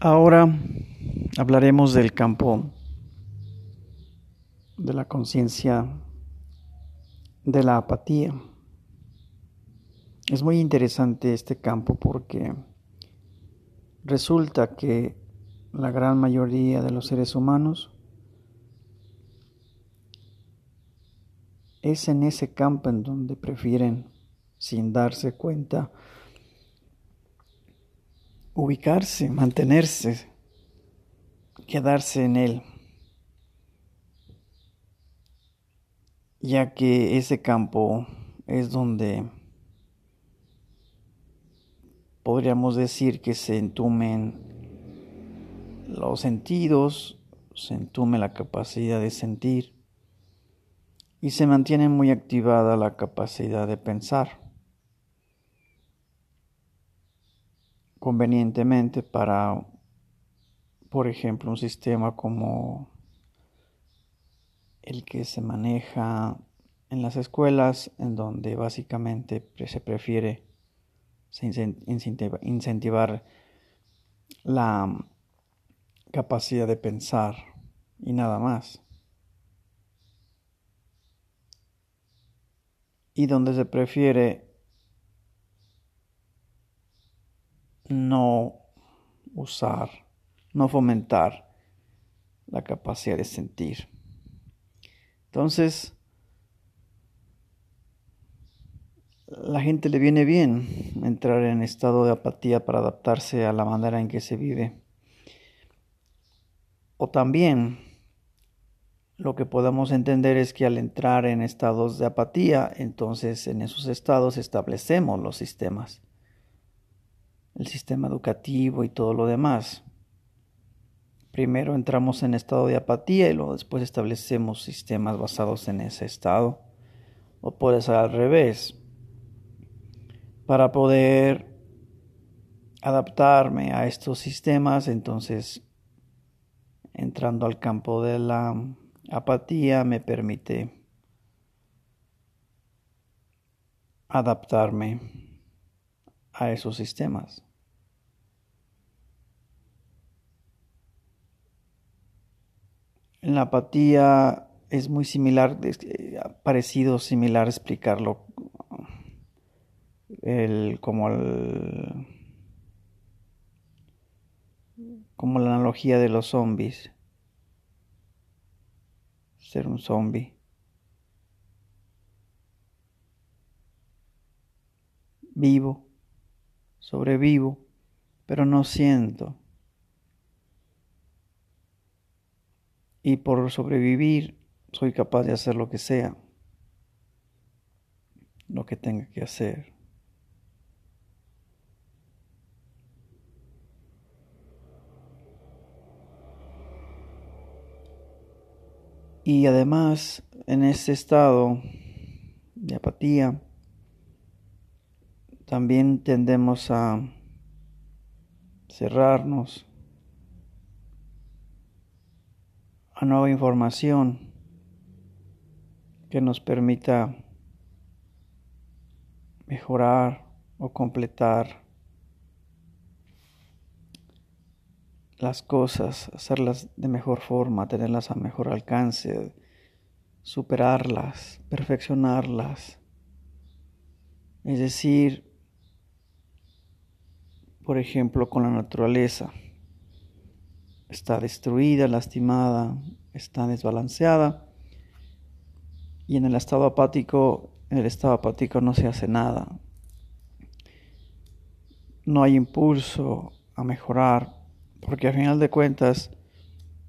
Ahora hablaremos del campo de la conciencia de la apatía. Es muy interesante este campo porque resulta que la gran mayoría de los seres humanos es en ese campo en donde prefieren, sin darse cuenta, ubicarse, mantenerse, quedarse en él, ya que ese campo es donde podríamos decir que se entumen los sentidos, se entume la capacidad de sentir y se mantiene muy activada la capacidad de pensar. Convenientemente para, por ejemplo, un sistema como el que se maneja en las escuelas, en donde básicamente se prefiere incentivar la capacidad de pensar y nada más. Y donde se prefiere no usar, no fomentar la capacidad de sentir. Entonces, la gente le viene bien entrar en estado de apatía para adaptarse a la manera en que se vive. O también lo que podemos entender es que al entrar en estados de apatía, entonces en esos estados establecemos los sistemas, el sistema educativo y todo lo demás. Primero entramos en estado de apatía y luego después establecemos sistemas basados en ese estado. O puede ser al revés para poder adaptarme a estos sistemas, entonces entrando al campo de la apatía me permite adaptarme a esos sistemas. La apatía es muy similar, es parecido, similar explicarlo el, como el, como la analogía de los zombies. Ser un zombie. Vivo, sobrevivo, pero no siento. Y por sobrevivir soy capaz de hacer lo que sea, lo que tenga que hacer. Y además, en ese estado de apatía, también tendemos a cerrarnos a nueva información que nos permita mejorar o completar las cosas, hacerlas de mejor forma, tenerlas a mejor alcance, superarlas, perfeccionarlas. Es decir, por ejemplo, con la naturaleza. Está destruida, lastimada, está desbalanceada. Y en el estado apático, en el estado apático no se hace nada. No hay impulso a mejorar, porque al final de cuentas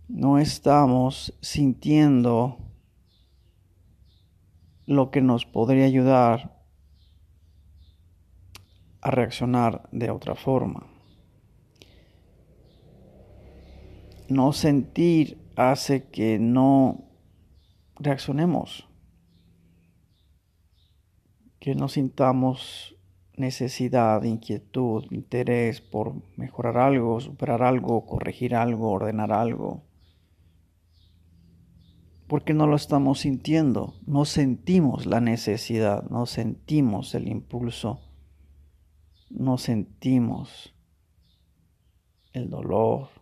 no estamos sintiendo lo que nos podría ayudar a reaccionar de otra forma. No sentir hace que no reaccionemos, que no sintamos necesidad, inquietud, interés por mejorar algo, superar algo, corregir algo, ordenar algo. Porque no lo estamos sintiendo, no sentimos la necesidad, no sentimos el impulso, no sentimos el dolor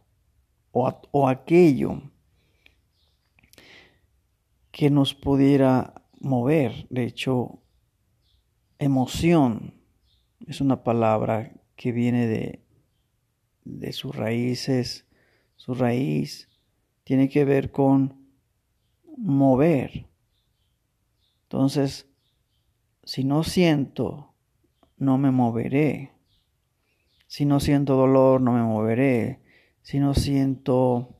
o, o aquello que nos pudiera mover. De hecho, emoción es una palabra que viene de, de sus raíces, su raíz tiene que ver con mover. Entonces, si no siento, no me moveré. Si no siento dolor, no me moveré. Si no siento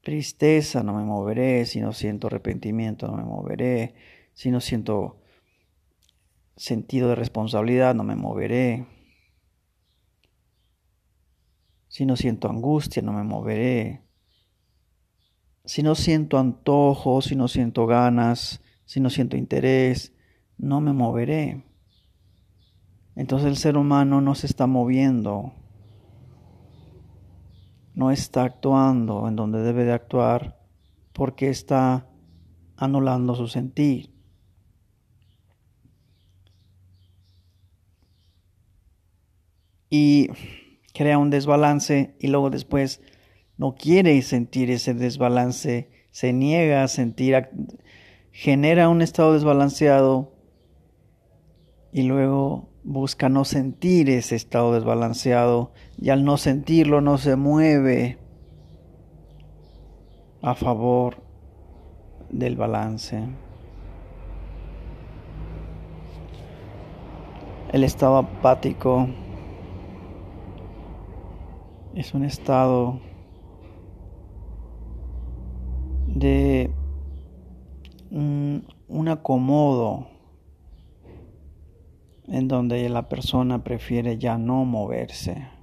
tristeza, no me moveré. Si no siento arrepentimiento, no me moveré. Si no siento sentido de responsabilidad, no me moveré. Si no siento angustia, no me moveré. Si no siento antojo, si no siento ganas, si no siento interés, no me moveré. Entonces el ser humano no se está moviendo, no está actuando en donde debe de actuar porque está anulando su sentir. Y crea un desbalance y luego después no quiere sentir ese desbalance, se niega a sentir, genera un estado desbalanceado y luego busca no sentir ese estado desbalanceado y al no sentirlo no se mueve a favor del balance. El estado apático es un estado de un acomodo en donde la persona prefiere ya no moverse.